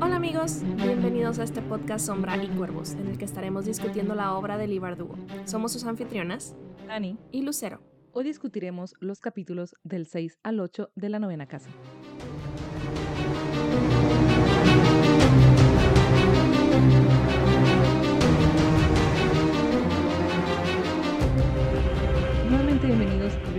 Hola amigos, bienvenidos a este podcast Sombra y Cuervos, en el que estaremos discutiendo la obra de Libardugo. Somos sus anfitrionas, Dani, y Lucero. hoy discutiremos los capítulos del 6 al 8 de la novena casa.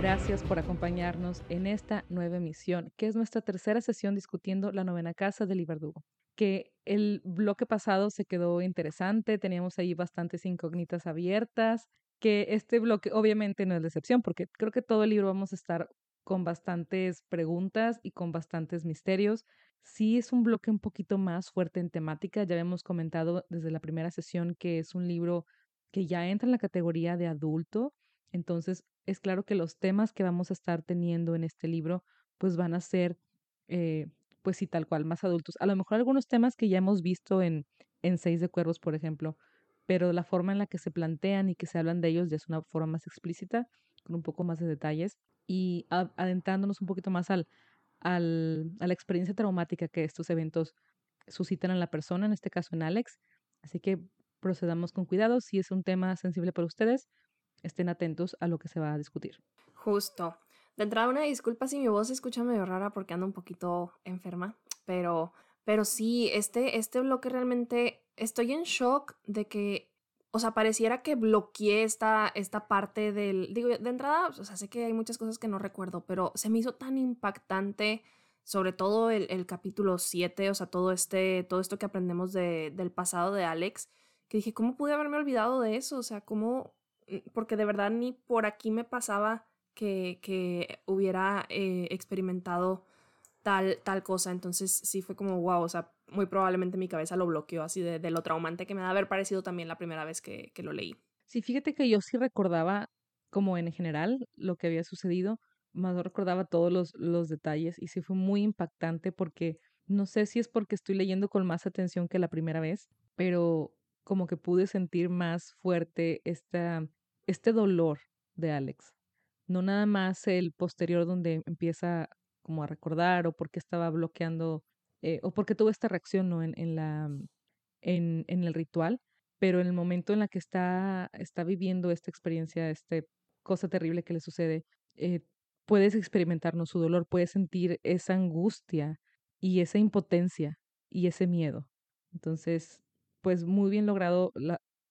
Gracias por acompañarnos en esta nueva emisión, que es nuestra tercera sesión discutiendo la novena casa del Iberdugo. Que el bloque pasado se quedó interesante, teníamos ahí bastantes incógnitas abiertas, que este bloque obviamente no es la excepción, porque creo que todo el libro vamos a estar con bastantes preguntas y con bastantes misterios. Sí es un bloque un poquito más fuerte en temática, ya habíamos comentado desde la primera sesión que es un libro que ya entra en la categoría de adulto, entonces es claro que los temas que vamos a estar teniendo en este libro pues van a ser, eh, pues sí, tal cual, más adultos. A lo mejor algunos temas que ya hemos visto en, en Seis de Cuervos, por ejemplo, pero la forma en la que se plantean y que se hablan de ellos ya es una forma más explícita, con un poco más de detalles y adentrándonos un poquito más al, al, a la experiencia traumática que estos eventos suscitan en la persona, en este caso en Alex. Así que procedamos con cuidado. Si es un tema sensible para ustedes, estén atentos a lo que se va a discutir. Justo. De entrada, una disculpa si mi voz se escucha medio rara porque ando un poquito enferma, pero, pero sí, este, este bloque realmente estoy en shock de que, o sea, pareciera que bloqueé esta, esta parte del, digo, de entrada, o sea, sé que hay muchas cosas que no recuerdo, pero se me hizo tan impactante, sobre todo el, el capítulo 7, o sea, todo, este, todo esto que aprendemos de, del pasado de Alex, que dije, ¿cómo pude haberme olvidado de eso? O sea, ¿cómo? Porque de verdad ni por aquí me pasaba que, que hubiera eh, experimentado tal, tal cosa. Entonces sí fue como, wow, o sea, muy probablemente mi cabeza lo bloqueó así de, lo traumante que me da haber parecido también la primera vez que, que lo leí. Sí, fíjate que yo sí recordaba, como en general, lo que había sucedido, más no recordaba todos los, los detalles y sí fue muy impactante porque no sé si es porque estoy leyendo con más atención que la primera vez, pero como que pude sentir más fuerte esta, este dolor de Alex. No nada más el posterior donde empieza como a recordar o porque estaba bloqueando eh, o porque tuvo esta reacción ¿no? en, en, la, en, en el ritual, pero en el momento en la que está, está viviendo esta experiencia, esta cosa terrible que le sucede, eh, puedes experimentar ¿no? su dolor, puedes sentir esa angustia y esa impotencia y ese miedo. Entonces, pues muy bien logrado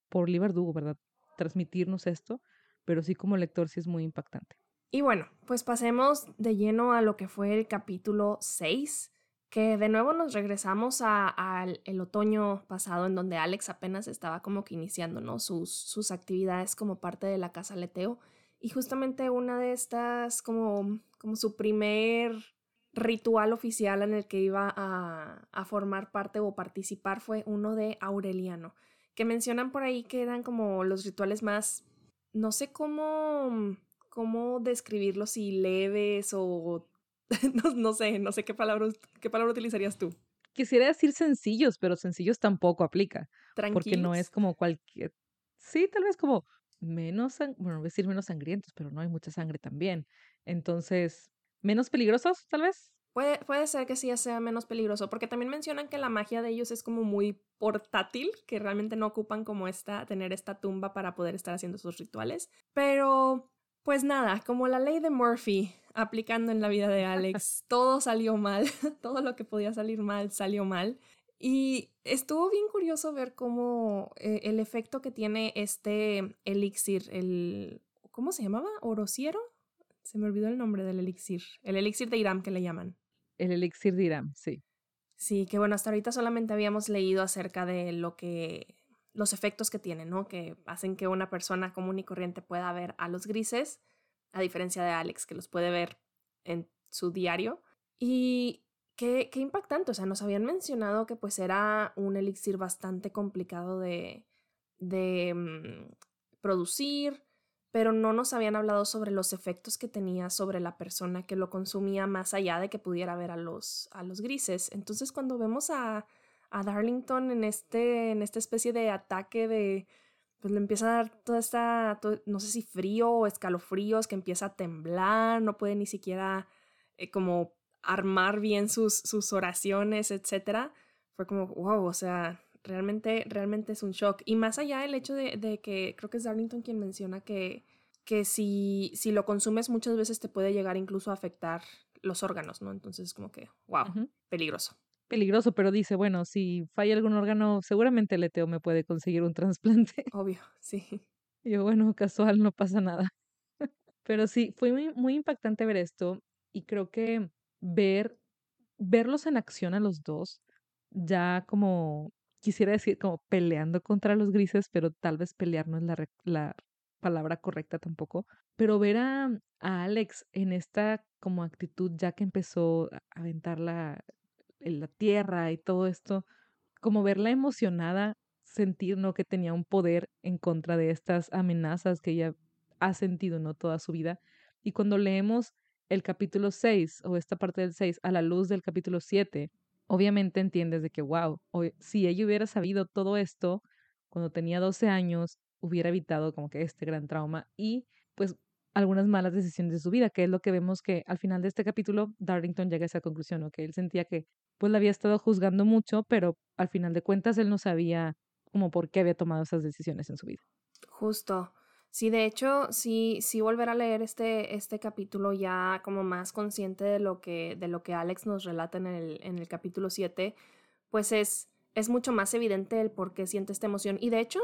por Lee Verdugo, ¿verdad? Transmitirnos esto, pero sí como lector sí es muy impactante. Y bueno, pues pasemos de lleno a lo que fue el capítulo 6, que de nuevo nos regresamos al el otoño pasado en donde Alex apenas estaba como que iniciando ¿no? sus, sus actividades como parte de la casa Leteo. Y justamente una de estas, como, como su primer ritual oficial en el que iba a, a formar parte o participar fue uno de Aureliano, que mencionan por ahí que eran como los rituales más, no sé cómo, cómo describirlos, si leves o no, no, sé, no sé qué palabra, qué palabra utilizarías tú. Quisiera decir sencillos, pero sencillos tampoco aplica. Tranquilos. Porque no es como cualquier. Sí, tal vez como menos, bueno, voy a decir menos sangrientos, pero no hay mucha sangre también. Entonces, menos peligrosos, tal vez. Puede, puede ser que sí sea menos peligroso, porque también mencionan que la magia de ellos es como muy portátil, que realmente no ocupan como esta, tener esta tumba para poder estar haciendo sus rituales. Pero, pues nada, como la ley de Murphy aplicando en la vida de Alex, todo salió mal, todo lo que podía salir mal salió mal. Y estuvo bien curioso ver cómo eh, el efecto que tiene este elixir, el... ¿Cómo se llamaba? ¿Orociero? Se me olvidó el nombre del elixir. El elixir de Iram que le llaman. El elixir de Iram, sí. Sí, que bueno, hasta ahorita solamente habíamos leído acerca de lo que los efectos que tiene, ¿no? Que hacen que una persona común y corriente pueda ver a los grises, a diferencia de Alex, que los puede ver en su diario. Y qué, qué impactante, o sea, nos habían mencionado que pues era un elixir bastante complicado de, de mmm, producir, pero no nos habían hablado sobre los efectos que tenía sobre la persona que lo consumía más allá de que pudiera ver a los, a los grises. Entonces cuando vemos a, a Darlington en, este, en esta especie de ataque de pues le empieza a dar toda esta, no sé si frío o escalofríos, que empieza a temblar, no puede ni siquiera eh, como armar bien sus, sus oraciones, etc. Fue como, wow, o sea, realmente, realmente es un shock. Y más allá el hecho de, de que, creo que es Darlington quien menciona que, que si, si lo consumes muchas veces te puede llegar incluso a afectar los órganos, ¿no? Entonces como que, wow, peligroso peligroso, pero dice, bueno, si falla algún órgano, seguramente el eteo me puede conseguir un trasplante. Obvio, sí. Y yo, bueno, casual, no pasa nada. pero sí, fue muy, muy impactante ver esto y creo que ver, verlos en acción a los dos, ya como, quisiera decir, como peleando contra los grises, pero tal vez pelear no es la, la palabra correcta tampoco, pero ver a, a Alex en esta como actitud ya que empezó a aventar la, la tierra y todo esto, como verla emocionada, sentir ¿no? que tenía un poder en contra de estas amenazas que ella ha sentido ¿no? toda su vida. Y cuando leemos el capítulo 6 o esta parte del 6 a la luz del capítulo 7, obviamente entiendes de que, wow, si ella hubiera sabido todo esto cuando tenía 12 años, hubiera evitado como que este gran trauma y pues algunas malas decisiones de su vida, que es lo que vemos que al final de este capítulo Darlington llega a esa conclusión, o que él sentía que pues la había estado juzgando mucho, pero al final de cuentas él no sabía como por qué había tomado esas decisiones en su vida. Justo. Sí, de hecho, sí, sí volver a leer este, este capítulo ya como más consciente de lo que, de lo que Alex nos relata en el, en el capítulo 7, pues es, es mucho más evidente el por qué siente esta emoción. Y de hecho,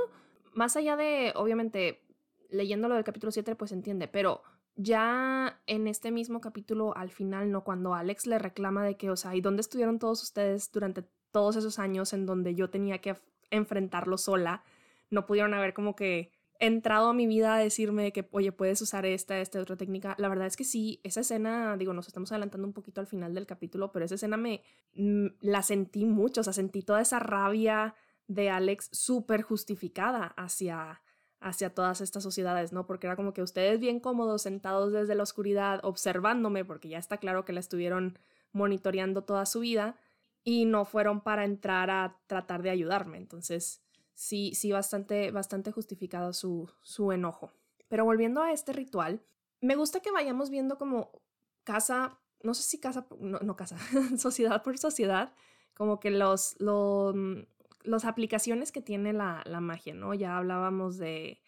más allá de, obviamente, leyendo lo del capítulo 7, pues entiende, pero ya en este mismo capítulo, al final, ¿no? Cuando Alex le reclama de que, o sea, ¿y dónde estuvieron todos ustedes durante todos esos años en donde yo tenía que enfrentarlo sola? No pudieron haber como que entrado a mi vida a decirme que, oye, puedes usar esta, esta otra técnica. La verdad es que sí, esa escena, digo, nos estamos adelantando un poquito al final del capítulo, pero esa escena me mm, la sentí mucho, o sea, sentí toda esa rabia de Alex súper justificada hacia, hacia todas estas sociedades, ¿no? Porque era como que ustedes bien cómodos sentados desde la oscuridad observándome, porque ya está claro que la estuvieron monitoreando toda su vida y no fueron para entrar a tratar de ayudarme. Entonces, sí, sí, bastante, bastante justificado su, su enojo. Pero volviendo a este ritual, me gusta que vayamos viendo como casa, no sé si casa, no, no casa, sociedad por sociedad, como que los, los las aplicaciones que tiene la, la magia, ¿no? Ya hablábamos de,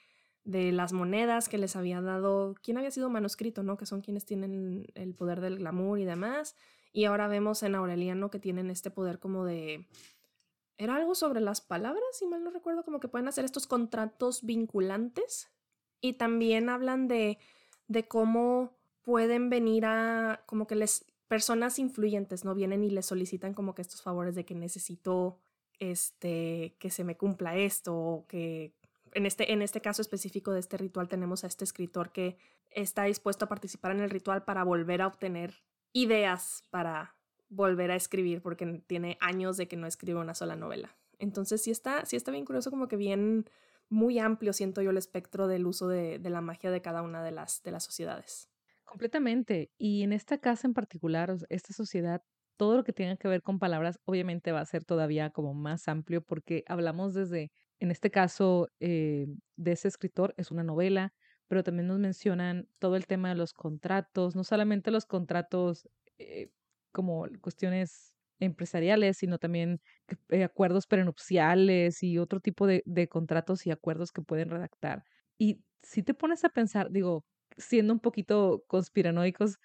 de las monedas que les había dado, ¿quién había sido manuscrito, ¿no? Que son quienes tienen el poder del glamour y demás. Y ahora vemos en Aureliano que tienen este poder como de... Era algo sobre las palabras, si mal no recuerdo, como que pueden hacer estos contratos vinculantes. Y también hablan de, de cómo pueden venir a, como que les, personas influyentes, ¿no? Vienen y les solicitan como que estos favores de que necesito este, que se me cumpla esto, o que en este, en este caso específico de este ritual tenemos a este escritor que está dispuesto a participar en el ritual para volver a obtener ideas para volver a escribir, porque tiene años de que no escribe una sola novela. Entonces sí está, sí está bien curioso, como que bien muy amplio siento yo el espectro del uso de, de la magia de cada una de las, de las sociedades. Completamente. Y en esta casa en particular, esta sociedad todo lo que tenga que ver con palabras obviamente va a ser todavía como más amplio porque hablamos desde, en este caso, eh, de ese escritor, es una novela, pero también nos mencionan todo el tema de los contratos, no solamente los contratos eh, como cuestiones empresariales, sino también eh, acuerdos prenupciales y otro tipo de, contratos y acuerdos que pueden redactar. Y si te pones a pensar, digo, siendo un poquito conspiranoicos,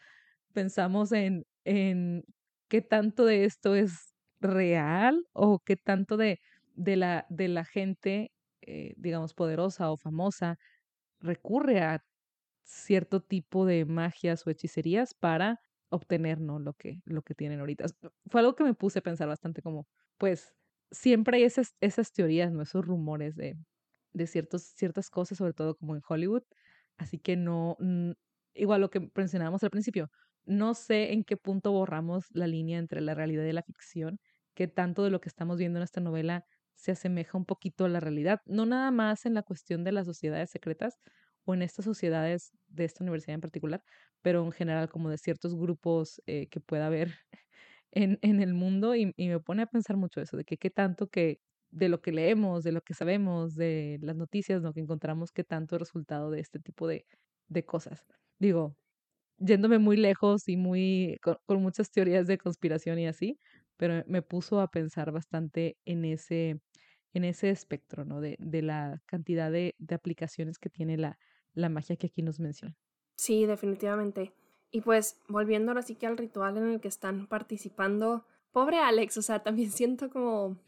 pensamos en, en qué tanto de esto es real o qué tanto de, de, la, de la gente, eh, digamos, poderosa o famosa recurre a cierto tipo de magias o hechicerías para obtener ¿no? lo, que, lo que tienen ahorita. Fue algo que me puse a pensar bastante como, pues, siempre hay esas, esas teorías, ¿no? esos rumores de, de ciertos, ciertas cosas, sobre todo como en Hollywood. Así que no, igual lo que mencionábamos al principio, no sé en qué punto borramos la línea entre la realidad y la ficción, que tanto de lo que estamos viendo en esta novela se asemeja un poquito a la realidad, no nada más en la cuestión de las sociedades secretas o en estas sociedades de esta universidad en particular, pero en general como de ciertos grupos eh, que pueda haber en, en el mundo y, y, me pone a pensar mucho eso, de que qué tanto que de lo que leemos, de lo que sabemos, de las noticias, ¿no? Que encontramos que tanto es resultado de este tipo de, de cosas. Digo, yéndome muy lejos y muy con, muchas teorías de conspiración y así, pero me puso a pensar bastante en ese, en ese espectro, ¿no? De, de la cantidad de, de, aplicaciones que tiene la, la magia que aquí nos menciona. Sí, definitivamente. Y pues volviendo ahora sí que al ritual en el que están participando, pobre Alex, o sea, también siento como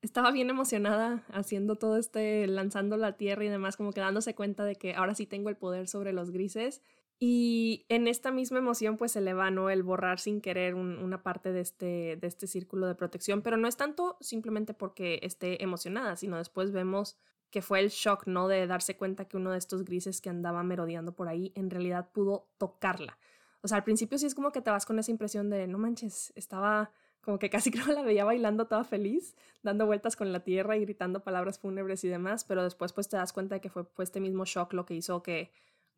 estaba bien emocionada haciendo todo este, lanzando la tierra y demás, como que dándose cuenta de que ahora sí tengo el poder sobre los grises. Y en esta misma emoción pues se le va, ¿no? El borrar sin querer una parte de este, de este círculo de protección, pero no es tanto simplemente porque esté emocionada, sino después vemos que fue el shock, ¿no? De darse cuenta que uno de estos grises que andaba merodeando por ahí en realidad pudo tocarla. O sea, al principio sí es como que te vas con esa impresión de, no manches, estaba como que casi creo la veía bailando toda feliz, dando vueltas con la tierra y gritando palabras fúnebres y demás, pero después pues te das cuenta de que fue pues, este mismo shock lo que hizo que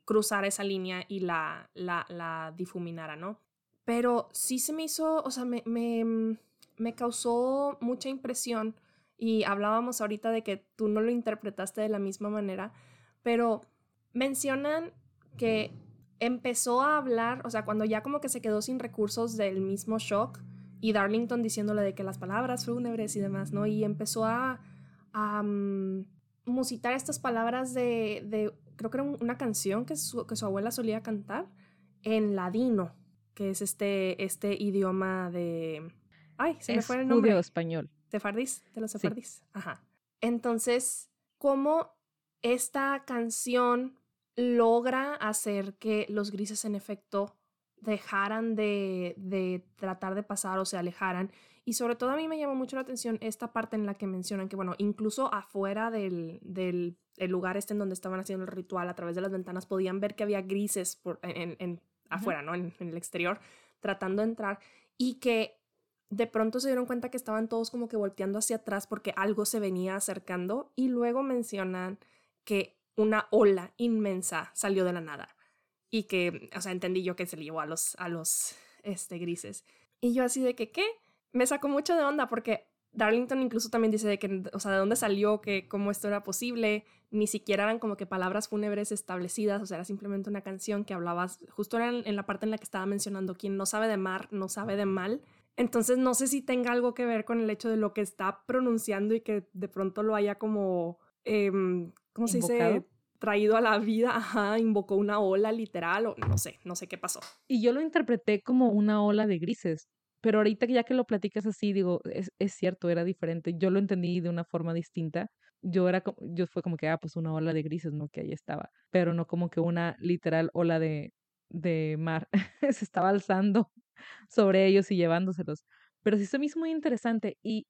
cruzara esa línea y la, la, la difuminara, ¿no? Pero sí se me hizo, o sea, me, me, me causó mucha impresión y hablábamos ahorita de que tú no lo interpretaste de la misma manera, pero mencionan que empezó a hablar, o sea, cuando ya como que se quedó sin recursos del mismo shock, y Darlington diciéndole de que las palabras fúnebres y demás, ¿no? Y empezó a, a mm, musitar estas palabras de, de, creo que era una canción que su, que su abuela solía cantar en ladino, que es este, este idioma de... Ay, se me fue el nombre. español. Sefardís, de los sefardís. Ajá. Entonces, ¿cómo esta canción logra hacer que los grises en efecto dejaran de, de, tratar de pasar o se alejaran. Y sobre todo a mí me llamó mucho la atención esta parte en la que mencionan que, bueno, incluso afuera del, del el lugar este en donde estaban haciendo el ritual, a través de las ventanas, podían ver que había grises por, en, en afuera, ¿no? En, en, el exterior, tratando de entrar. Y que de pronto se dieron cuenta que estaban todos como que volteando hacia atrás porque algo se venía acercando. Y luego mencionan que una ola inmensa salió de la nada y que, o sea, entendí yo que se le llevó a los, a los este, grises. Y yo así de que, ¿qué? Me sacó mucho de onda porque Darlington incluso también dice de que, o sea, de dónde salió, que cómo esto era posible, ni siquiera eran como que palabras fúnebres establecidas, o sea, era simplemente una canción que hablabas, justo era en, la parte en la que estaba mencionando, quien no sabe de mar, no sabe de mal. Entonces no sé si tenga algo que ver con el hecho de lo que está pronunciando y que de pronto lo haya como, eh, ¿cómo se dice? traído a la vida, ajá, invocó una ola literal o no sé, no sé qué pasó. Y yo lo interpreté como una ola de grises, pero ahorita ya que lo platicas así, digo, es, es cierto, era diferente. Yo lo entendí de una forma distinta. Yo era como, yo fue como que, ah, pues una ola de grises, ¿no? Que ahí estaba, pero no como que una literal ola de, de mar se estaba alzando sobre ellos y llevándoselos. Pero sí se me muy interesante y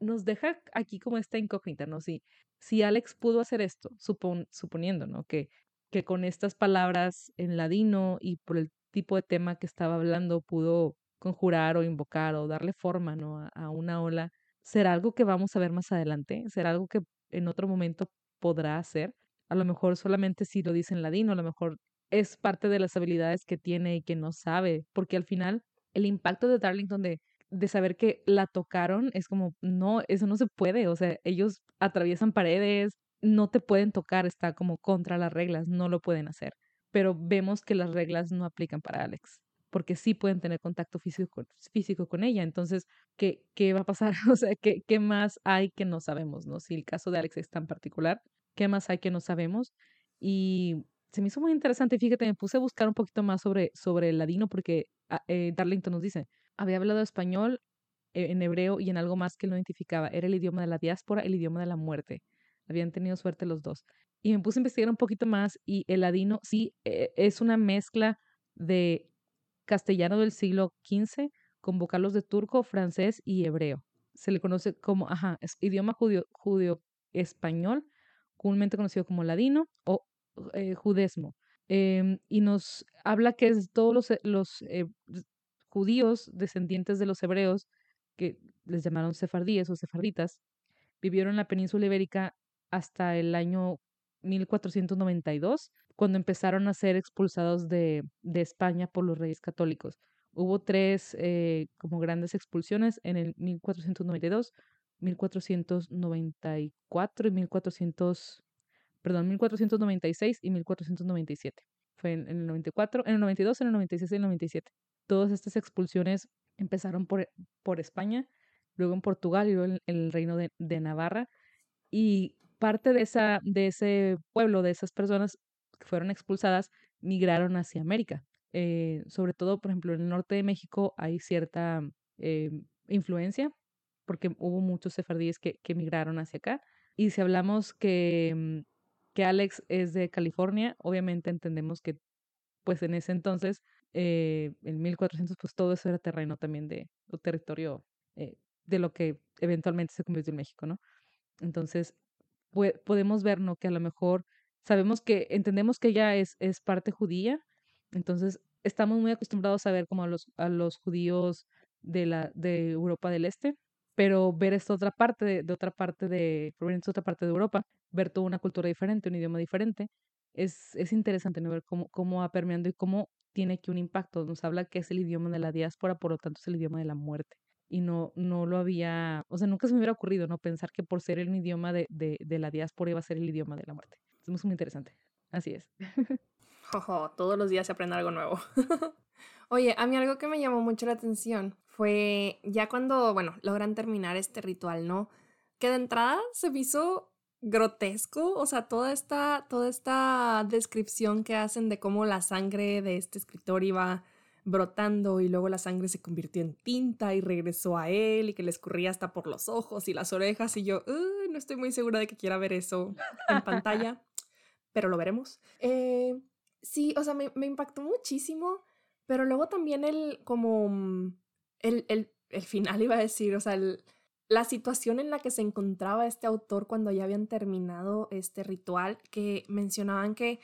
nos deja aquí como esta incógnita, ¿no? Si, si Alex pudo hacer esto, suponiendo, ¿no? Que, que con estas palabras en ladino y por el tipo de tema que estaba hablando pudo conjurar o invocar o darle forma, ¿no? A, una ola, ¿será algo que vamos a ver más adelante? ¿Será algo que en otro momento podrá hacer? A lo mejor solamente si lo dice en ladino, a lo mejor es parte de las habilidades que tiene y que no sabe, porque al final el impacto de Darlington de de saber que la tocaron, es como, no, eso no se puede, o sea, ellos atraviesan paredes, no te pueden tocar, está como contra las reglas, no lo pueden hacer. Pero vemos que las reglas no aplican para Alex, porque sí pueden tener contacto físico con, físico con ella. Entonces, ¿qué, ¿qué va a pasar? O sea, ¿qué, ¿qué más hay que no sabemos? ¿no? Si el caso de Alex es tan particular, ¿qué más hay que no sabemos? Y se me hizo muy interesante. Fíjate, me puse a buscar un poquito más sobre, sobre el ladino porque ah, eh, Darlington nos dice, había hablado español, eh, en hebreo y en algo más que lo identificaba. Era el idioma de la diáspora, el idioma de la muerte. Habían tenido suerte los dos. Y me puse a investigar un poquito más y el ladino sí eh, es una mezcla de castellano del siglo XV con vocablos de turco, francés y hebreo. Se le conoce como, ajá, es idioma judío, judío español, comúnmente conocido como ladino o eh, judesmo. Em, y nos habla que todos los, los judíos descendientes de los hebreos, que les llamaron sefardíes o sefarditas, vivieron en la península ibérica hasta el año 1492, cuando empezaron a ser expulsados de, de España por los reyes católicos. Hubo tres eh, como grandes expulsiones en el 1492, 1494 y 1400, perdón, 1496 y 1497. Fue en, el 94, en el 92, en el 96 y en el 97. Todas estas expulsiones empezaron por, por España, luego en Portugal y luego en el reino de, de Navarra. Y parte de, esa, de ese pueblo, de esas personas que fueron expulsadas, migraron hacia América. Eh, sobre todo, por ejemplo, en el norte de México hay cierta eh, influencia, porque hubo muchos sefardíes que, que migraron hacia acá. Y si hablamos que, mm, que Alex es de California, obviamente entendemos que, pues en ese entonces, eh, en 1400, pues todo eso era terreno también de, territorio de lo que eventualmente se convirtió en México, ¿no? Entonces, podemos ver, ¿no? Que a lo mejor sabemos que, entendemos que ella es, es parte judía, entonces estamos muy acostumbrados a ver como a los, a los judíos de, la, de Europa del Este, pero ver esta otra parte, de, otra parte de, proveniente de otra parte de Europa, ver toda una cultura diferente, un idioma diferente, es, es interesante ¿no? ver cómo, cómo va permeando y cómo tiene aquí un impacto. Nos habla que es el idioma de la diáspora, por lo tanto es el idioma de la muerte y no, no lo había, o sea, nunca se me hubiera ocurrido, ¿no? Pensar que por ser el idioma de, de, de la diáspora iba a ser el idioma de la muerte. Es muy interesante. Así es. Jojo, todos los días se aprende algo nuevo. Oye, a mí algo que me llamó mucho la atención fue ya cuando, bueno, logran terminar este ritual, ¿no? Que de entrada se me hizo grotesco, o sea, toda esta, toda esta descripción que hacen de cómo la sangre de este escritor iba brotando y luego la sangre se convirtió en tinta y regresó a él y que le escurría hasta por los ojos y las orejas y yo no estoy muy segura de que quiera ver eso en pantalla, pero lo veremos. Eh, sí, o sea, me, me, impactó muchísimo, pero luego también el como mm, el, el, el final iba a decir, o sea, la situación en la que se encontraba este autor cuando ya habían terminado este ritual, que mencionaban que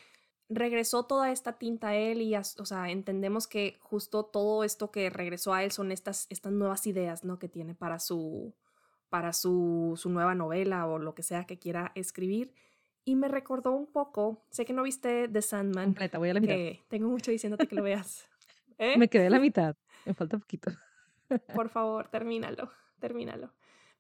regresó toda esta tinta a él y, o sea, entendemos que justo todo esto que regresó a él son estas, estas nuevas ideas, ¿no? Que tiene para su, para su, su nueva novela o lo que sea que quiera escribir. Y me recordó un poco, sé que no viste The Sandman. Completa, voy a la mitad. tengo mucho diciéndote que lo veas. ¿Eh? Me quedé a la mitad, me falta poquito. Por favor, termínalo, termínalo.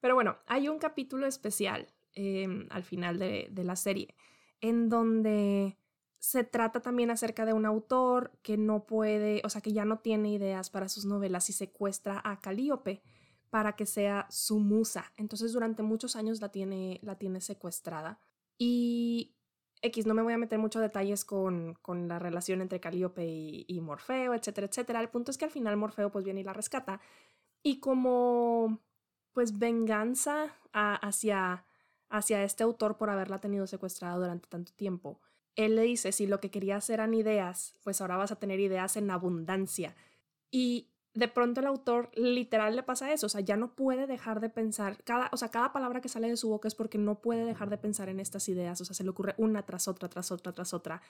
Pero bueno, hay un capítulo especial em, al final de, la serie en donde se trata también acerca de un autor que no puede, o sea, que ya no tiene ideas para sus novelas y secuestra a Calíope para que sea su musa. Entonces durante muchos años la tiene, la tiene secuestrada. Y X, no me voy a meter muchos detalles con, con la relación entre Calíope y, Morfeo, etcétera, etcétera. El punto es que al final Morfeo pues viene y la rescata. Y como pues venganza hacia, hacia este autor por haberla tenido secuestrada durante tanto tiempo, él le dice, si lo que querías eran ideas, pues ahora vas a tener ideas en abundancia. Y de pronto el autor literal le pasa eso, o sea, ya no puede dejar de pensar, cada, o sea, cada palabra que sale de su boca es porque no puede dejar de pensar en estas ideas, o sea, se le ocurre una tras otra, tras otra, tras otra,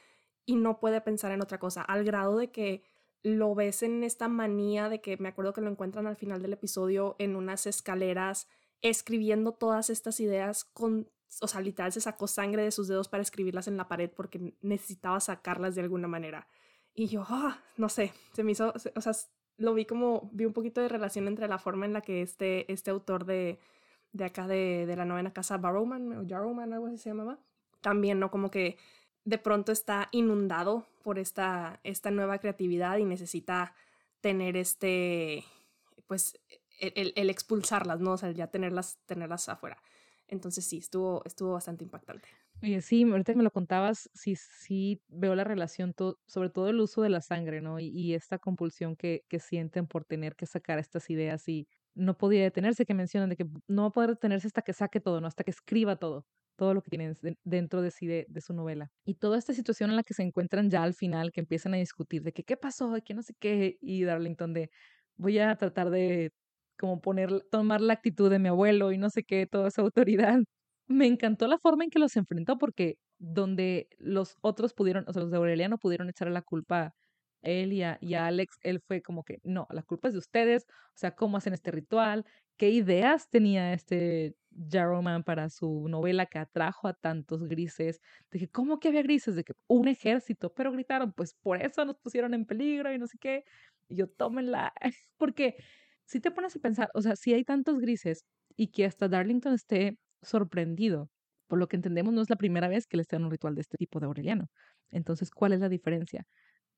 y no puede pensar en otra cosa, al grado de que lo ves en esta manía de que me acuerdo que lo encuentran al final del episodio en unas escaleras escribiendo todas estas ideas con o sea, literal se sacó sangre de sus dedos para escribirlas en la pared porque necesitaba sacarlas de alguna manera. Y yo, ah, no sé, se me hizo, o sea, lo vi como, vi un poquito de relación entre la forma en la que este, este autor de, de acá de, de la novena casa, Barrowman o Jarrowman, algo así se llamaba, también, ¿no? Como que de pronto está inundado por esta, esta nueva creatividad y necesita tener este, pues, el, el expulsarlas, ¿no? O sea, ya tenerlas, tenerlas afuera. Entonces sí, estuvo, estuvo bastante impactante. Oye, sí, ahorita que me lo contabas, sí, sí veo la relación, sobre todo el uso de la sangre, ¿no? Y, esta compulsión que, que sienten por tener que sacar estas ideas y no podía detenerse, que mencionan de que no va a poder detenerse hasta que saque todo, ¿no? Hasta que escriba todo, todo lo que tienen dentro de sí, de, su novela. Y toda esta situación en la que se encuentran ya al final, que empiezan a discutir de que qué pasó, que no sé qué, y Darlington de voy a tratar de como poner, tomar la actitud de mi abuelo y no sé qué, toda esa autoridad. Me encantó la forma en que los enfrentó porque donde los otros pudieron, o sea, los de Aureliano pudieron echarle la culpa él y a, y a Alex, él fue como que, no, la culpa es de ustedes, o sea, cómo hacen este ritual, qué ideas tenía este Jarrowman para su novela que atrajo a tantos grises. Dije, ¿cómo que había grises? De que un ejército, pero gritaron, pues por eso nos pusieron en peligro y no sé qué. Y yo, tómenla, porque si te pones a pensar, o sea, si hay tantos grises y que hasta Darlington esté sorprendido. Por lo que entendemos, no es la primera vez que le está en un ritual de este tipo de Aureliano. Entonces, ¿cuál es la diferencia?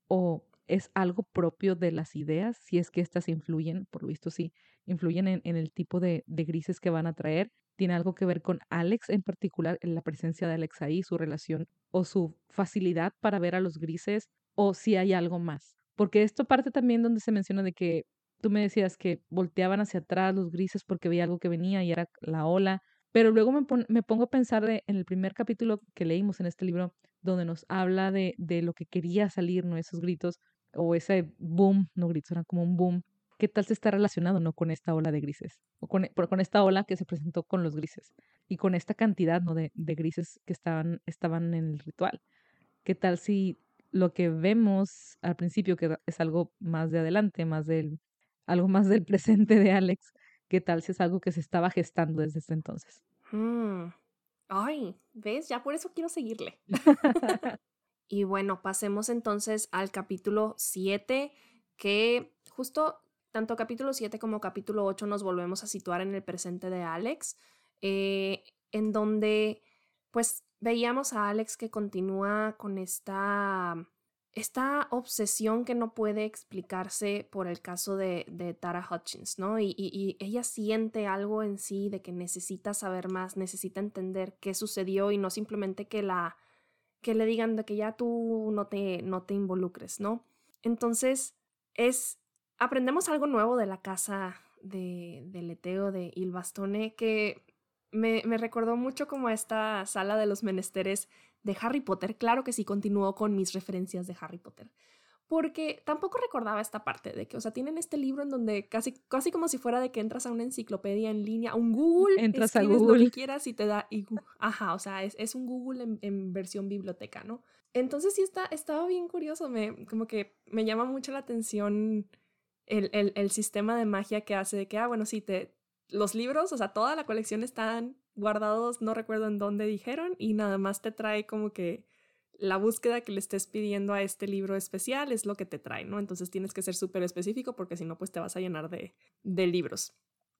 ¿O es algo propio de las ideas? Si es que éstas influyen, por lo visto sí, influyen en, el tipo de, grises que van a traer. ¿Tiene algo que ver con Alex en particular, en la presencia de Alex ahí, su relación o su facilidad para ver a los grises? ¿O si hay algo más? Porque esto parte también donde se menciona de que tú me decías que volteaban hacia atrás los grises porque veía algo que venía y era la ola. Pero luego me pongo a pensar en el primer capítulo que leímos en este libro, donde nos habla de, de lo que quería salir, ¿no? Esos gritos o ese boom, no gritos, eran como un boom. ¿Qué tal se está relacionado, no? Con esta ola de grises, o con, con esta ola que se presentó con los grises y con esta cantidad, ¿no? De, de grises que estaban, estaban en el ritual. ¿Qué tal si lo que vemos al principio, que es algo más de adelante, más del, algo más del presente de Alex, qué tal si es algo que se estaba gestando desde ese entonces? Mm. Ay, ¿ves? Ya por eso quiero seguirle. y bueno, pasemos entonces al capítulo 7, que justo tanto capítulo 7 como capítulo 8 nos volvemos a situar en el presente de Alex, eh, en donde pues veíamos a Alex que continúa con esta, esta obsesión que no puede explicarse por el caso de, de Tara Hutchins, ¿no? Y, y, ella siente algo en sí de que necesita saber más, necesita entender qué sucedió y no simplemente que la que le digan de que ya tú no te, no te involucres, ¿no? Entonces, es, aprendemos algo nuevo de la casa de, de Leteo de Il Bastone que me, me recordó mucho como esta sala de los menesteres de Harry Potter. Claro que sí, continúo con mis referencias de Harry Potter. Porque tampoco recordaba esta parte de que, o sea, tienen este libro en donde casi, casi como si fuera de que entras a una enciclopedia en línea, a un Google, entras a Google. lo que quieras y te da, y, ajá, o sea, es, es un Google en, en, versión biblioteca, ¿no? Entonces sí está, estaba bien curioso, me, como que me llama mucho la atención el, el, el sistema de magia que hace de que, ah, bueno, sí, te, los libros, o sea, toda la colección están guardados, no recuerdo en dónde dijeron, y nada más te trae como que la búsqueda que le estés pidiendo a este libro especial es lo que te trae, ¿no? Entonces tienes que ser súper específico porque si no, pues te vas a llenar de, de libros.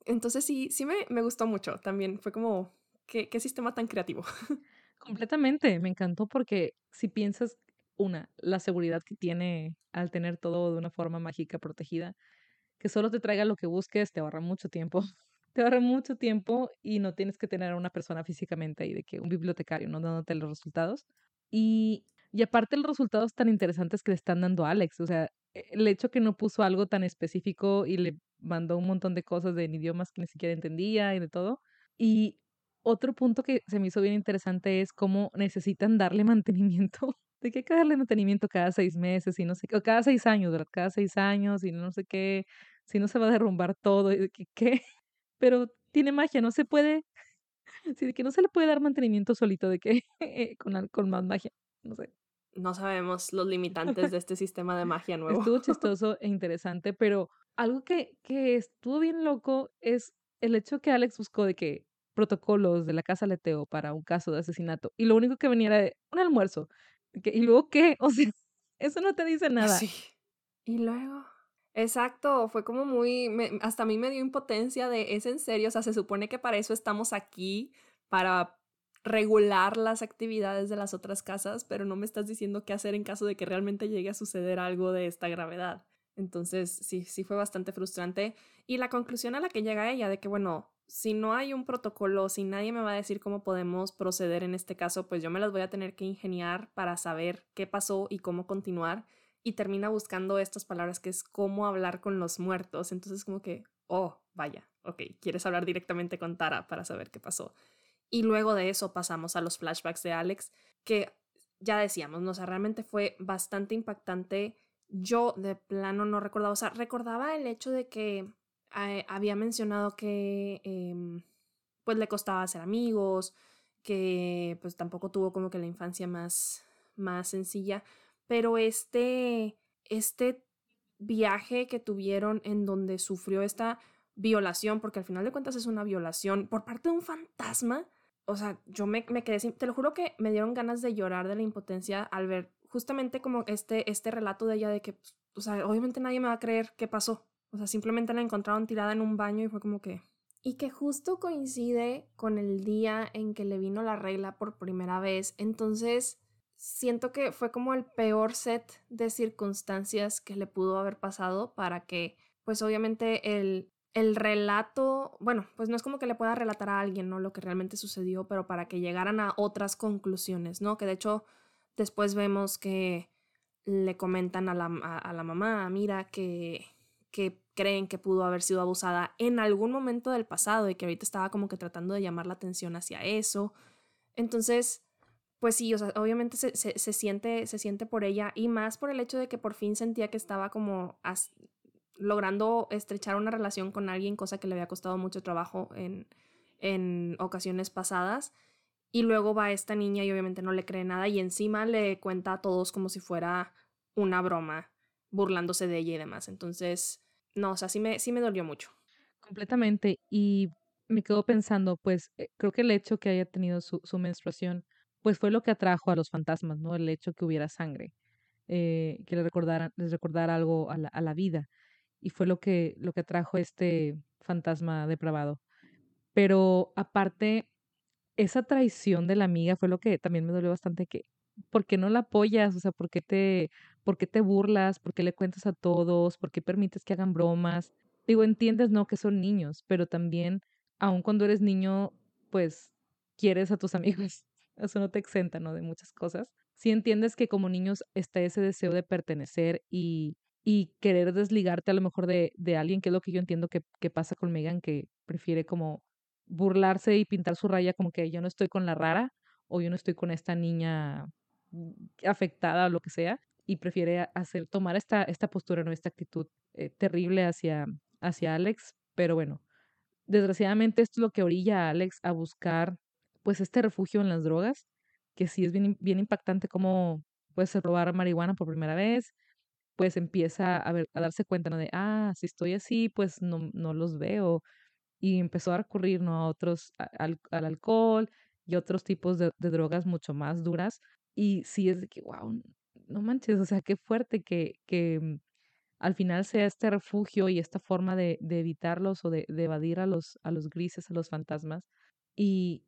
Entonces sí, sí me, me, gustó mucho también. Fue como, ¿qué, qué sistema tan creativo? Completamente, me encantó porque si piensas, una, la seguridad que tiene al tener todo de una forma mágica protegida, que solo te traiga lo que busques, te ahorra mucho tiempo te ahorra mucho tiempo y no tienes que tener a una persona físicamente ahí, de que un bibliotecario, ¿no? Dándote los resultados. Y, y aparte los resultados tan interesantes que le están dando a Alex, o sea, e, el hecho que no puso algo tan específico y le mandó un montón de cosas de idiomas que ni siquiera entendía y de todo. Y otro punto que se me hizo bien interesante es cómo necesitan darle mantenimiento. De que hay que darle mantenimiento cada seis meses y no sé qué, o cada seis años, ¿verdad? Cada seis años y no sé qué, si no se va a derrumbar todo, y de ¿qué? Pero tiene magia, no se puede, sí, de que no se le puede dar mantenimiento solito, de que con, con más magia, no sé. No sabemos los limitantes de este sistema de magia nuevo. Estuvo chistoso e interesante, pero algo que, que estuvo bien loco es el hecho que Alex buscó de que protocolos de la casa Leteo para un caso de asesinato y lo único que venía era de un almuerzo. ¿Y luego qué? O sea, eso no te dice nada. Sí. Y luego. Exacto, fue como muy, hasta a mí me dio impotencia de, es en serio, o sea, se supone que para eso estamos aquí, para regular las actividades de las otras casas, pero no me estás diciendo qué hacer en caso de que realmente llegue a suceder algo de esta gravedad. Entonces, sí, sí fue bastante frustrante. Y la conclusión a la que llega ella de que, bueno, si no hay un protocolo, si nadie me va a decir cómo podemos proceder en este caso, pues yo me las voy a tener que ingeniar para saber qué pasó y cómo continuar y termina buscando estas palabras que es cómo hablar con los muertos. Entonces como que, oh, vaya, ok, quieres hablar directamente con Tara para saber qué pasó. Y luego de eso pasamos a los flashbacks de Alex, que ya decíamos, ¿no? o sea, realmente fue bastante impactante. Yo de plano no recordaba, o sea, recordaba el hecho de que eh, había mencionado que em, pues le costaba hacer amigos, que pues tampoco tuvo como que la infancia más, más sencilla, pero este, este viaje que tuvieron en donde sufrió esta violación, porque al final de cuentas es una violación por parte de un fantasma, o sea, yo me, me quedé sin, te lo juro que me dieron ganas de llorar de la impotencia al ver justamente como este, este relato de ella de que, pues, o sea, obviamente nadie me va a creer qué pasó, o sea, simplemente la encontraron tirada en un baño y fue como que, y que justo coincide con el día en que le vino la regla por primera vez. Entonces, siento que fue como el peor set de circunstancias que le pudo haber pasado para que, pues obviamente el, el relato, bueno, pues no es como que le pueda relatar a alguien, ¿no? Lo que realmente sucedió, pero para que llegaran a otras conclusiones, ¿no? Que de hecho después vemos que le comentan a la, a, la mamá, mira, que, que creen que pudo haber sido abusada en algún momento del pasado y que ahorita estaba como que tratando de llamar la atención hacia eso. Entonces, pues sí, o sea, obviamente se, se, siente, se siente por ella y más por el hecho de que por fin sentía que estaba como logrando estrechar una relación con alguien, cosa que le había costado mucho trabajo en, en ocasiones pasadas. Y luego va esta niña y obviamente no le cree nada y encima le cuenta a todos como si fuera una broma, burlándose de ella y demás. Entonces, no, o sea, sí me, sí me dolió mucho. Completamente. Y me quedo pensando, pues eh, creo que el hecho que haya tenido su, su menstruación pues fue lo que atrajo a los fantasmas, ¿no? El hecho que hubiera sangre, eh, que les recordara, les recordara algo a la, a la, vida. Y fue lo que, lo que atrajo este fantasma depravado. Pero aparte, esa traición de la amiga fue lo que también me dolió bastante, que ¿por qué no la apoyas? O sea, ¿por te, por qué te burlas? ¿Por qué le cuentas a todos? ¿Por qué permites que hagan bromas? Digo, entiendes, ¿no? Que son niños, pero también, aun cuando eres niño, pues quieres a tus amigos eso no te exenta, ¿no? De muchas cosas. Si entiendes que como niños está ese deseo de pertenecer y, y querer desligarte a lo mejor de, de alguien, que es lo que yo entiendo que, que pasa con Megan, que prefiere como burlarse y pintar su raya como que yo no estoy con la rara o yo no estoy con esta niña afectada o lo que sea y prefiere hacer tomar esta esta postura no esta actitud eh, terrible hacia hacia Alex pero bueno desgraciadamente esto es lo que orilla a Alex a buscar pues este refugio en las drogas, que sí es bien, bien impactante cómo puedes robar marihuana por primera vez, pues empieza a, darse cuenta ¿no? de, ah, si estoy así, pues no, no los veo. Y empezó a recurrir ¿no? a otros, al, al alcohol y otros tipos de, drogas mucho más duras. Y sí es de que, wow, no manches, o sea, qué fuerte que, que mm, al final sea este refugio y esta forma de, de evitarlos o de, de, evadir a los, a los grises, a los fantasmas. Y,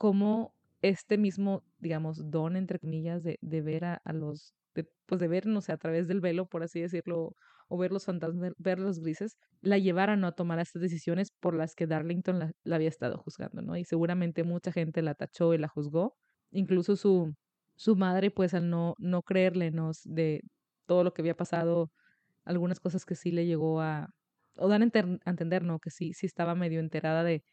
cómo este mismo, digamos, don, entre comillas, de, de ver a, los, de, pues de ver, no sé, a través del velo, por así decirlo, o ver los fantasmas, ver los grises, la llevaran a tomar estas decisiones por las que Darlington la, había estado juzgando, ¿no? Y seguramente mucha gente la tachó y la juzgó, incluso su, su madre, pues al no, no creerlenos de todo lo que había pasado, algunas cosas que sí le llegó a, o dan a entender, ¿no? Que sí, sí estaba medio enterada de,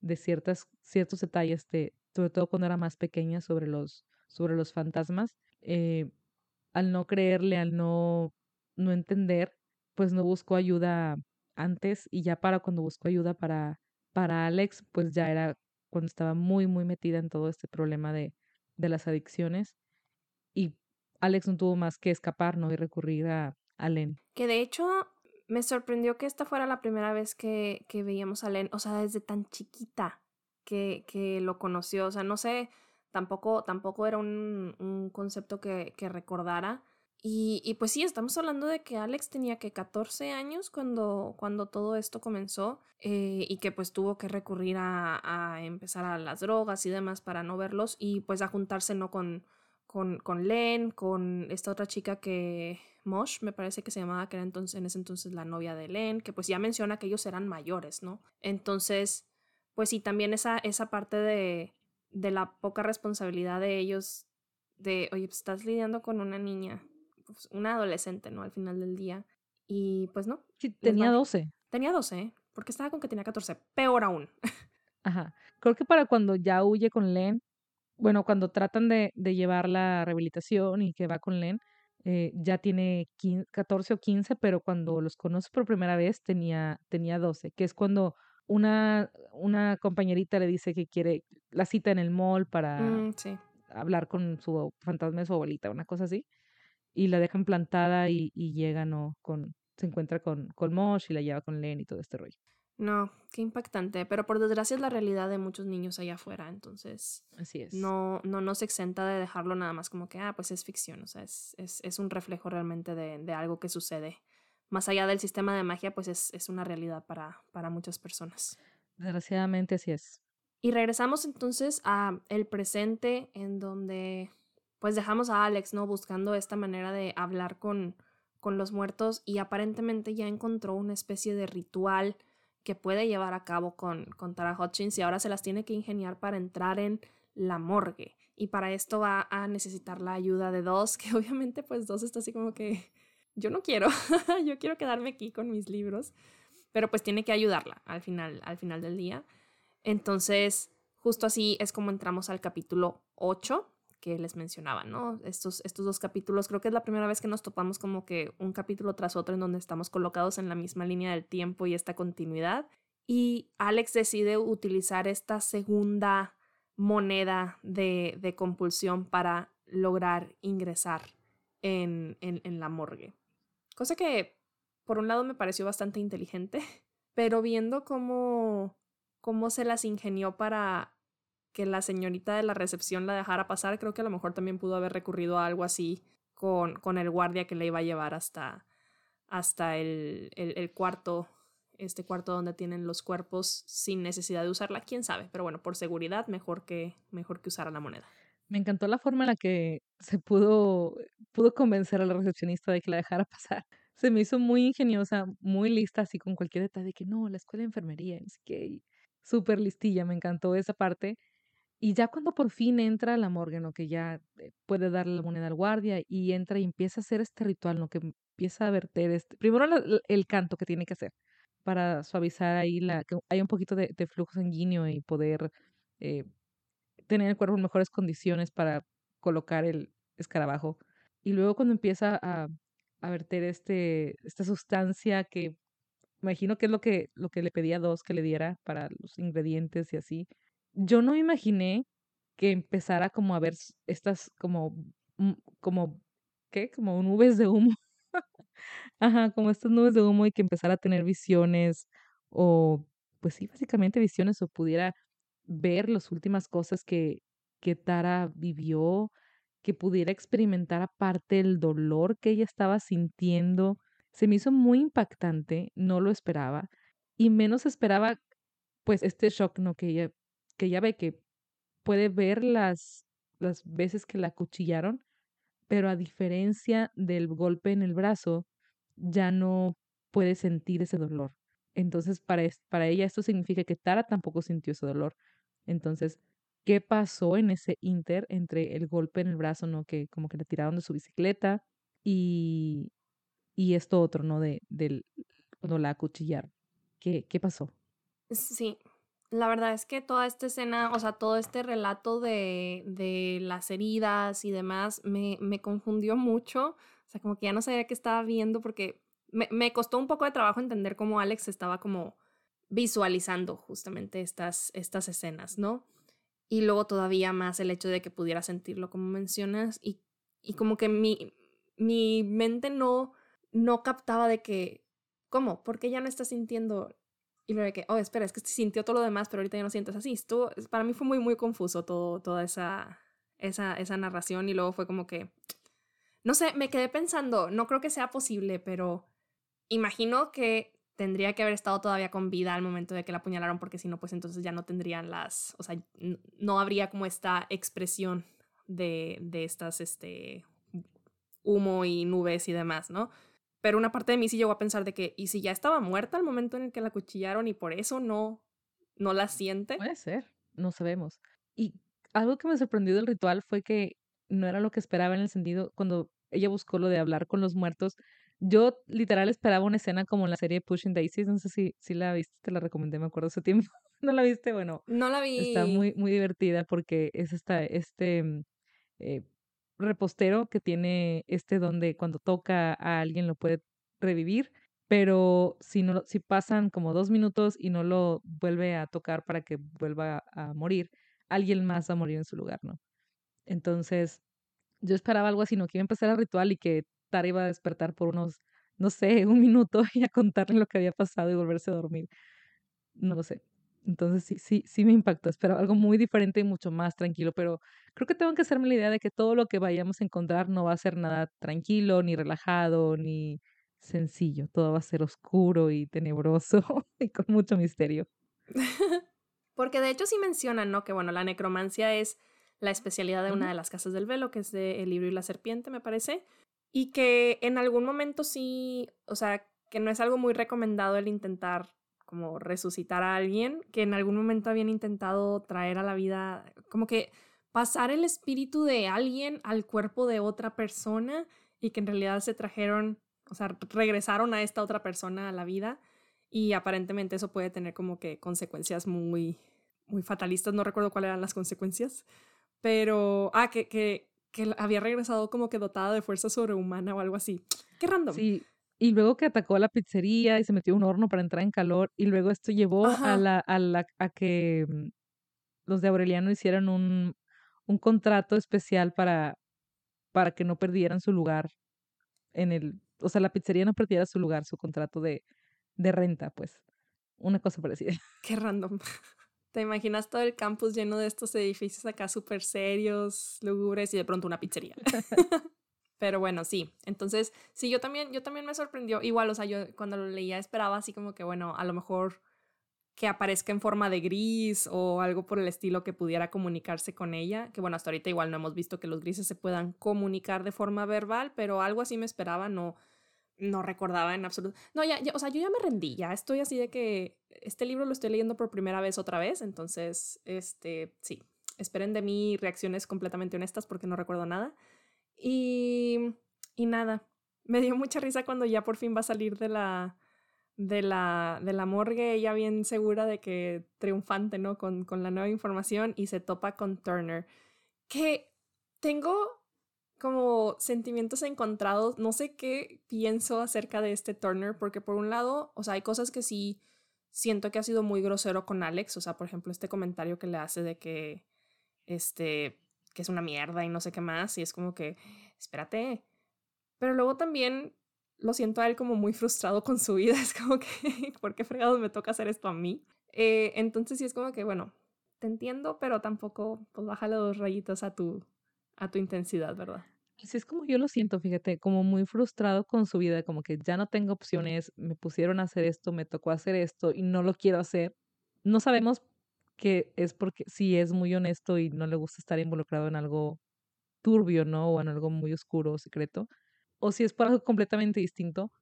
de ciertas, ciertos detalles, de, sobre todo cuando era más pequeña, sobre los, sobre los fantasmas. Eh, al no creerle, al no, no entender, pues no buscó ayuda antes y ya para cuando buscó ayuda para, para Alex, pues ya era cuando estaba muy, muy metida en todo este problema de, de las adicciones. Y Alex no tuvo más que escapar, ¿no? Y recurrir a, a Len. Que de hecho me sorprendió que esta fuera la primera vez que, que veíamos a Len, o sea, desde tan chiquita que, que lo conoció, o sea, no sé, tampoco, tampoco era un, un concepto que, que recordara. Y, y, pues sí, estamos hablando de que Alex tenía que 14 años cuando, cuando todo esto comenzó eh, y que pues tuvo que recurrir a, a, empezar a las drogas y demás para no verlos y pues a juntarse no con, con, con Len, con esta otra chica que Mosh, me parece que se llamaba, que era entonces, en ese entonces la novia de Len, que pues ya menciona que ellos eran mayores, ¿no? Entonces, pues sí, también esa, esa parte de, de la poca responsabilidad de ellos, de, oye, pues estás lidiando con una niña, pues, una adolescente, ¿no? Al final del día. Y pues no. Sí, tenía 12. Tenía 12, porque estaba con que tenía 14, peor aún. Ajá. Creo que para cuando ya huye con Len, bueno, cuando tratan de, de llevar la rehabilitación y que va con Len, eh, ya tiene 15, 14 o 15, pero cuando los conoce por primera vez tenía, tenía 12, que es cuando una, una compañerita le dice que quiere la cita en el mall para mm, sí. hablar con su fantasma de su abuelita, una cosa así, y la dejan plantada y, y llega, ¿no? Con, se encuentra con, con Mosh y la lleva con Len y todo este rollo. No, qué impactante. Pero por desgracia es la realidad de muchos niños allá afuera. Entonces. Así es. No, no nos exenta de dejarlo nada más como que, ah, pues es ficción. O sea, es, es, es un reflejo realmente de, de, algo que sucede. Más allá del sistema de magia, pues es, es una realidad para, para muchas personas. Desgraciadamente así es. Y regresamos entonces a el presente en donde pues dejamos a Alex, ¿no? Buscando esta manera de hablar con, con los muertos y aparentemente ya encontró una especie de ritual que puede llevar a cabo con, con Tara Hutchins y ahora se las tiene que ingeniar para entrar en la morgue. Y para esto va a necesitar la ayuda de Dos, que obviamente pues Dos está así como que yo no quiero, yo quiero quedarme aquí con mis libros, pero pues tiene que ayudarla al final, al final del día. Entonces, justo así es como entramos al capítulo 8 que les mencionaba, ¿no? Estos, estos dos capítulos, creo que es la primera vez que nos topamos como que un capítulo tras otro en donde estamos colocados en la misma línea del tiempo y esta continuidad. Y Alex decide utilizar esta segunda moneda de, de compulsión para lograr ingresar en, en, en la morgue. Cosa que, por un lado, me pareció bastante inteligente, pero viendo cómo, cómo se las ingenió para que la señorita de la recepción la dejara pasar, creo que a lo mejor también pudo haber recurrido a algo así con, con el guardia que le iba a llevar hasta, hasta el, el, el cuarto este cuarto donde tienen los cuerpos sin necesidad de usarla, quién sabe, pero bueno, por seguridad mejor que mejor que usar la moneda. Me encantó la forma en la que se pudo pudo convencer a la recepcionista de que la dejara pasar. Se me hizo muy ingeniosa, muy lista, así con cualquier detalle de que no, la escuela de enfermería, es que súper listilla, me encantó esa parte. Y ya cuando por fin entra la morgue. Que ya eh, puede darle la moneda al guardia y entra y empieza a hacer este ritual, ¿no? Que empieza a verter este, primero el canto que tiene que hacer para suavizar ahí la, que hay un poquito de, flujo sanguíneo y poder eh, tener el cuerpo en mejores condiciones para colocar el escarabajo. Y luego cuando empieza a, a verter este, esta sustancia que imagino que es lo que, lo que le pedía a Dos que le diera para los ingredientes y así. Yo no imaginé que empezara como a ver estas como, mm, como, ¿qué? Como nubes de humo Ajá, como estas nubes de humo y que empezara a tener visiones o, pues sí, básicamente visiones o pudiera ver las últimas cosas que, que Tara vivió, que pudiera experimentar aparte el dolor que ella estaba sintiendo. Se me hizo muy impactante, no lo esperaba y menos esperaba pues este shock, ¿no? Que ella, que ella ve que puede ver las, las veces que la acuchillaron, pero a diferencia del golpe en el brazo, ya no puede sentir ese dolor. Entonces, para, para ella esto significa que Tara tampoco sintió ese dolor. Entonces, ¿qué pasó en ese inter entre el golpe en el brazo, ¿no? Que como que le tiraron de su bicicleta y, y esto otro, ¿no? De, del, la acuchillaron. ¿Qué, ¿Qué pasó? Sí, la verdad es que toda esta escena, o sea, todo este relato de, de las heridas y demás me, me confundió mucho o sea, como que ya no sabía qué estaba viendo porque me, me costó un poco de trabajo entender cómo Alex estaba como visualizando justamente estas, estas escenas, ¿no? Y luego todavía más el hecho de que pudiera sentirlo como mencionas y, y como que mi, mi mente no, no captaba de que, ¿cómo? ¿Por qué ya no está sintiendo? Y luego de que, oh, espera, es que sintió todo lo demás, pero ahorita ya no sientes así. Estuvo, para mí fue muy, muy confuso todo, toda esa, esa, esa narración y luego fue como que, no sé, me quedé pensando, no creo que sea posible, pero imagino que tendría que haber estado todavía con vida al momento de que la apuñalaron, porque si no, pues entonces ya no tendrían las, o sea, no habría como esta expresión de, de estas, este, humo y nubes y demás, ¿no? Pero una parte de mí sí llegó a pensar de que, ¿y si ya estaba muerta al momento en el que la cuchillaron y por eso no, no la siente? Puede ser, no sabemos. Y algo que me sorprendió del ritual fue que no era lo que esperaba en el sentido cuando ella buscó lo de hablar con los muertos. Yo literal esperaba una escena como en la serie Pushing Daisies, no sé si, si la viste, te la recomendé, me acuerdo hace tiempo. ¿No la viste? Bueno. No la vi. Está muy, muy divertida porque es esta, este mm, eh, repostero que tiene este donde cuando toca a alguien lo puede revivir, pero si, no, si pasan como dos minutos y no lo vuelve a tocar para que vuelva a morir, alguien más va a morir en su lugar, ¿no? Entonces, yo esperaba algo así, no que iba a empezar el ritual y que Tara iba a despertar por unos, no sé, un minuto y a contarle lo que había pasado y volverse a dormir. No lo sé. Entonces sí, sí, sí me impactó. Esperaba algo muy diferente y mucho más tranquilo, pero creo que tengo que hacerme la idea de que todo lo que vayamos a encontrar no va a ser nada tranquilo, ni relajado, ni sencillo. Todo va a ser oscuro y tenebroso y con mucho misterio. Porque de hecho sí mencionan, ¿no? Que bueno, la necromancia es la especialidad de una de las casas del velo, que es de El libro y la serpiente, me parece. Y que en algún momento sí, o sea, que no es algo muy recomendado el intentar como resucitar a alguien, que en algún momento habían intentado traer a la vida, como que pasar el espíritu de alguien al cuerpo de otra persona y que en realidad se trajeron, o sea, regresaron a esta otra persona a la vida y aparentemente eso puede tener como que consecuencias muy, muy fatalistas, no recuerdo cuáles eran las consecuencias, pero, ah, que, que, que había regresado como que dotada de fuerza sobrehumana o algo así. Qué random. Sí, y luego que atacó a la pizzería y se metió un horno para entrar en calor y luego esto llevó a la, a la a que mm, los de Aureliano hicieran un, un contrato especial para, para que no perdieran su lugar en el, o sea, la pizzería no perdiera su lugar, su contrato de, de renta, pues. Una cosa parecida. Qué random. ¿Te imaginas todo el campus lleno de estos edificios acá súper serios, lúgubres y de pronto una pizzería? Pero bueno, sí. Entonces, sí, yo también, yo también me sorprendió. Igual, o sea, yo cuando lo leía esperaba así como que, bueno, a lo mejor que aparezca en forma de gris o algo por el estilo que pudiera comunicarse con ella. Que bueno, hasta ahorita igual no hemos visto que los grises se puedan comunicar de forma verbal, pero algo así me esperaba, no, no recordaba en absoluto. No, ya, ya, o sea, yo ya me rendí, ya estoy así de que este libro lo estoy leyendo por primera vez otra vez, entonces, este, sí, esperen de mí reacciones completamente honestas porque no recuerdo nada. Y, y nada, me dio mucha risa cuando ya por fin va a salir de la, de la, de la morgue, ella bien segura de que triunfante, ¿no? Con, con la nueva información y se topa con Turner. Que tengo como sentimientos encontrados. No sé qué pienso acerca de este Turner, porque por un lado, o sea, hay cosas que sí siento que ha sido muy grosero con Alex. O sea, por ejemplo, este comentario que le hace de que, este, que es una mierda y no sé qué más. Y es como que, espérate. Pero luego también lo siento a él como muy frustrado con su vida. Es como que, ¿por qué fregados me toca hacer esto a mí? Eh, entonces sí es como que, bueno, te entiendo, pero tampoco, pues bájale dos rayitos a tu, a tu intensidad, ¿verdad? Así es como yo lo siento, fíjate, como muy frustrado con su vida, como que ya no tengo opciones, me pusieron a hacer esto, me tocó hacer esto y no lo quiero hacer. No sabemos que es porque sí es muy honesto y no le gusta estar involucrado en algo turbio, ¿no? O en algo muy oscuro o secreto. O si es por algo completamente distinto,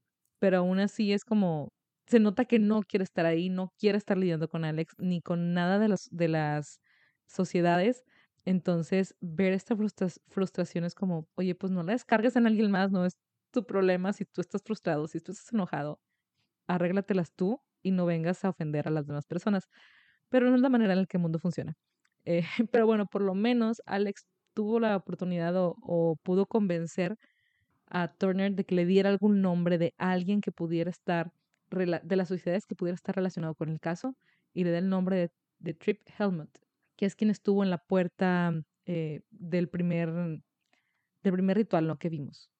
pero aún así es como, se nota que no quiere estar ahí, no quiere estar lidiando con Alex ni con nada de, los, de las sociedades entonces, ver esta frustración es como, oye, pues no la descargues en alguien más, no es tu problema si tú estás frustrado, si tú estás enojado, arréglatelas tú y no vengas a ofender a las demás personas. Pero no es la manera en la que el mundo funciona. Eh, pero bueno, por lo menos Alex tuvo la oportunidad o, pudo convencer a Turner de que le diera algún nombre de alguien que pudiera estar, de las sociedades que pudiera estar relacionado con el caso, y le da el nombre de, de Trip Helmut que es quien estuvo en la puerta eh, del, primer, del primer ritual, ¿no? Que vimos.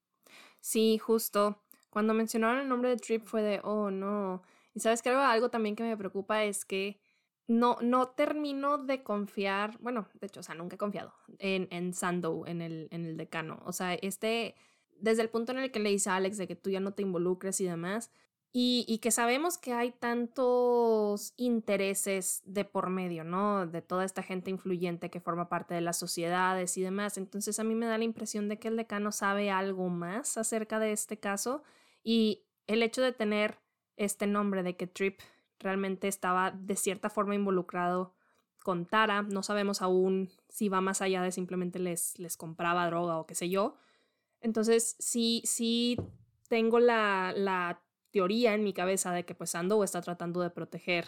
Sí, justo. Cuando mencionaron el nombre de Trip fue de, oh, no. Y sabes que algo, algo también que me preocupa es que no, no termino de confiar, bueno, de hecho, o sea, nunca he confiado en, en Sandow, en el, en el decano. O sea, este, desde el punto en el que le dice a Alex de que tú ya no te involucres y demás, y, que sabemos que hay tantos intereses de por medio, ¿no? De toda esta gente influyente que forma parte de las sociedades y demás. Entonces a mí me da la impresión de que el decano sabe algo más acerca de este caso y el hecho de tener este nombre de que Trip realmente estaba de cierta forma involucrado con Tara, no sabemos aún si va más allá de simplemente les, les compraba droga o qué sé yo. Entonces sí, sí tengo la, la teoría en mi cabeza de que pues está tratando de proteger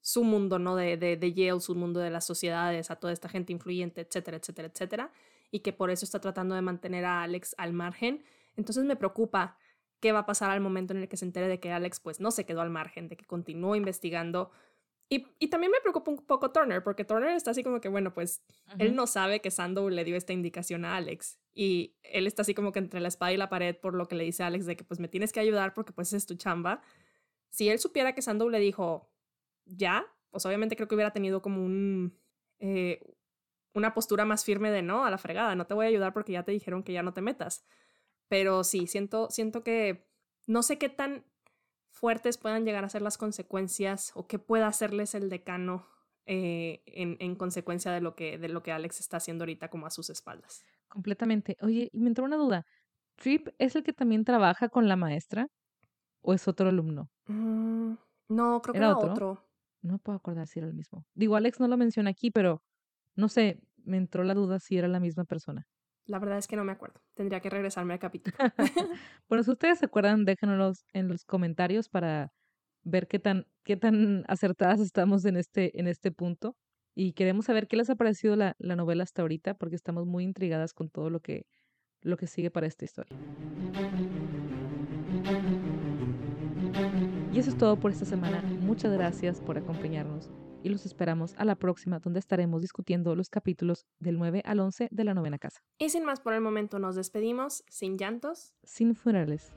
su mundo, ¿no? De, de, de Yale, su mundo de las sociedades, a toda esta gente influyente, etcétera, etcétera, etcétera, y que por eso está tratando de mantener a Alex al margen. Entonces me preocupa qué va a pasar al momento en el que se entere de que Alex pues no se quedó al margen, de que continuó investigando y, y, también me preocupa un poco Turner, porque Turner está así como que, bueno, pues él no sabe que Sandow le dio esta indicación a Alex. Y él está así como que entre la espada y la pared por lo que le dice a Alex de que pues me tienes que ayudar porque pues es tu chamba. Si él supiera que Sandow le dijo, ya, pues obviamente creo que hubiera tenido como un, eh, una postura más firme de no, a la fregada, no te voy a ayudar porque ya te dijeron que ya no te metas. Pero sí, siento, siento que no sé qué tan fuertes puedan llegar a ser las consecuencias o qué pueda hacerles el decano eh, en, en, consecuencia de lo, que, de lo que Alex está haciendo ahorita como a sus espaldas. Completamente. Oye, y me entró una duda. ¿Trip es el que también trabaja con la maestra o es otro alumno? Mm, no, creo que era, otro? otro. No puedo acordar si era el mismo. Digo, Alex no lo menciona aquí, pero no sé, me entró la duda si era la misma persona. La verdad es que no me acuerdo. Tendría que regresarme al capítulo. bueno, si ustedes se acuerdan, déjenos en los comentarios para ver qué tan, qué tan acertadas estamos en este, en este punto. Y queremos saber qué les ha parecido la, la novela hasta ahorita, porque estamos muy intrigadas con todo lo que, lo que sigue para esta historia. Y eso es todo por esta semana. Muchas gracias por acompañarnos y los esperamos a la próxima donde estaremos discutiendo los capítulos del 9 al 11 de la novena casa. Y sin más por el momento nos despedimos, sin llantos, sin funerales.